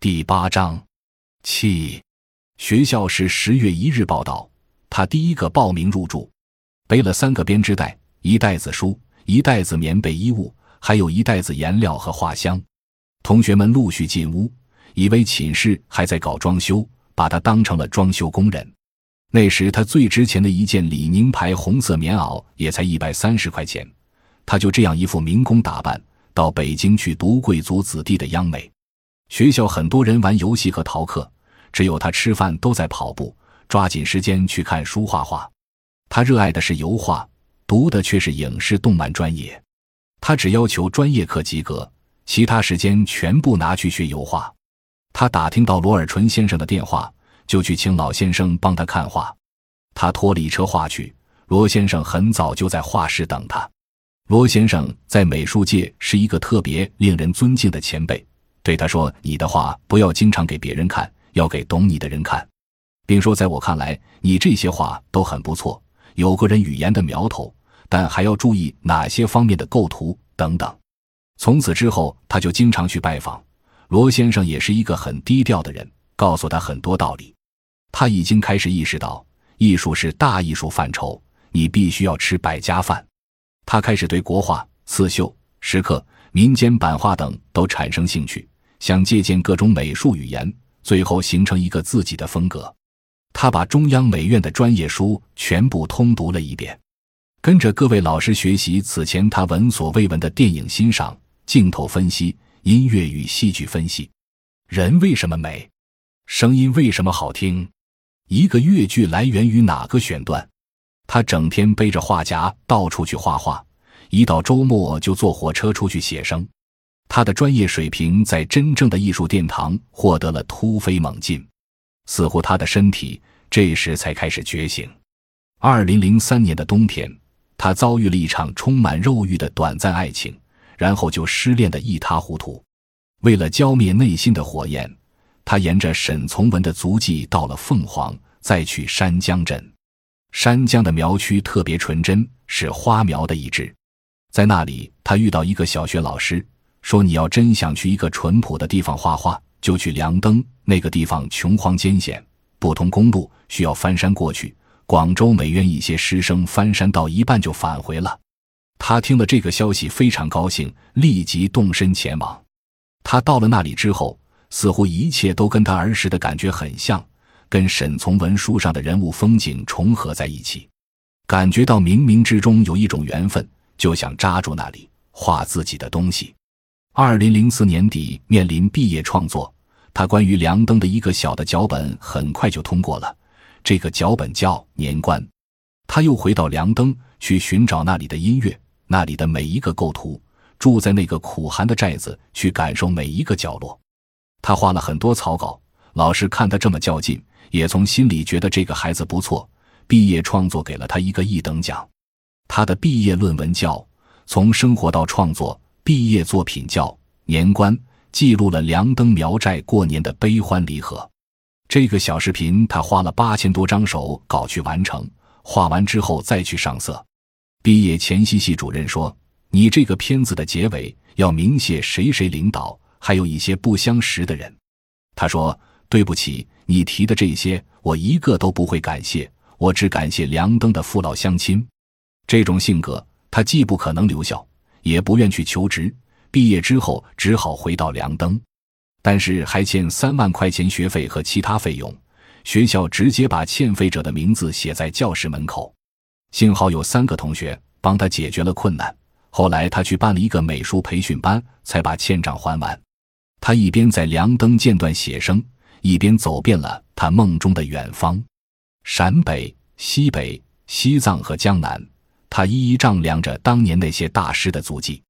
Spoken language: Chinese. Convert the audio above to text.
第八章，气。学校是十月一日报道，他第一个报名入住，背了三个编织袋，一袋子书，一袋子棉被衣物，还有一袋子颜料和画箱。同学们陆续进屋，以为寝室还在搞装修，把他当成了装修工人。那时他最值钱的一件李宁牌红色棉袄也才一百三十块钱，他就这样一副民工打扮，到北京去读贵族子弟的央美。学校很多人玩游戏和逃课，只有他吃饭都在跑步，抓紧时间去看书画画。他热爱的是油画，读的却是影视动漫专业。他只要求专业课及格，其他时间全部拿去学油画。他打听到罗尔纯先生的电话，就去请老先生帮他看画。他拖了一车画去，罗先生很早就在画室等他。罗先生在美术界是一个特别令人尊敬的前辈。对他说：“你的画不要经常给别人看，要给懂你的人看，并说，在我看来，你这些画都很不错，有个人语言的苗头，但还要注意哪些方面的构图等等。”从此之后，他就经常去拜访罗先生，也是一个很低调的人，告诉他很多道理。他已经开始意识到，艺术是大艺术范畴，你必须要吃百家饭。他开始对国画、刺绣、石刻、民间版画等都产生兴趣。想借鉴各种美术语言，最后形成一个自己的风格。他把中央美院的专业书全部通读了一遍，跟着各位老师学习此前他闻所未闻的电影欣赏、镜头分析、音乐与戏剧分析。人为什么美？声音为什么好听？一个乐剧来源于哪个选段？他整天背着画夹到处去画画，一到周末就坐火车出去写生。他的专业水平在真正的艺术殿堂获得了突飞猛进，似乎他的身体这时才开始觉醒。二零零三年的冬天，他遭遇了一场充满肉欲的短暂爱情，然后就失恋的一塌糊涂。为了浇灭内心的火焰，他沿着沈从文的足迹到了凤凰，再去山江镇。山江的苗区特别纯真，是花苗的一支。在那里，他遇到一个小学老师。说你要真想去一个淳朴的地方画画，就去梁登那个地方，穷荒艰险，不通公路，需要翻山过去。广州美院一些师生翻山到一半就返回了。他听了这个消息非常高兴，立即动身前往。他到了那里之后，似乎一切都跟他儿时的感觉很像，跟沈从文书上的人物风景重合在一起，感觉到冥冥之中有一种缘分，就想扎住那里画自己的东西。二零零四年底，面临毕业创作，他关于梁登的一个小的脚本很快就通过了。这个脚本叫《年关》。他又回到梁登去寻找那里的音乐，那里的每一个构图，住在那个苦寒的寨子，去感受每一个角落。他画了很多草稿，老师看他这么较劲，也从心里觉得这个孩子不错。毕业创作给了他一个一等奖。他的毕业论文叫《从生活到创作》。毕业作品叫《年关》，记录了梁登苗寨过年的悲欢离合。这个小视频他花了八千多张手稿去完成，画完之后再去上色。毕业前夕，系主任说：“你这个片子的结尾要明谢谁谁领导，还有一些不相识的人。”他说：“对不起，你提的这些我一个都不会感谢，我只感谢梁登的父老乡亲。”这种性格，他既不可能留校。也不愿去求职，毕业之后只好回到梁登，但是还欠三万块钱学费和其他费用，学校直接把欠费者的名字写在教室门口。幸好有三个同学帮他解决了困难，后来他去办了一个美术培训班，才把欠账还完。他一边在梁登间断写生，一边走遍了他梦中的远方，陕北、西北、西藏和江南。他一一丈量着当年那些大师的足迹。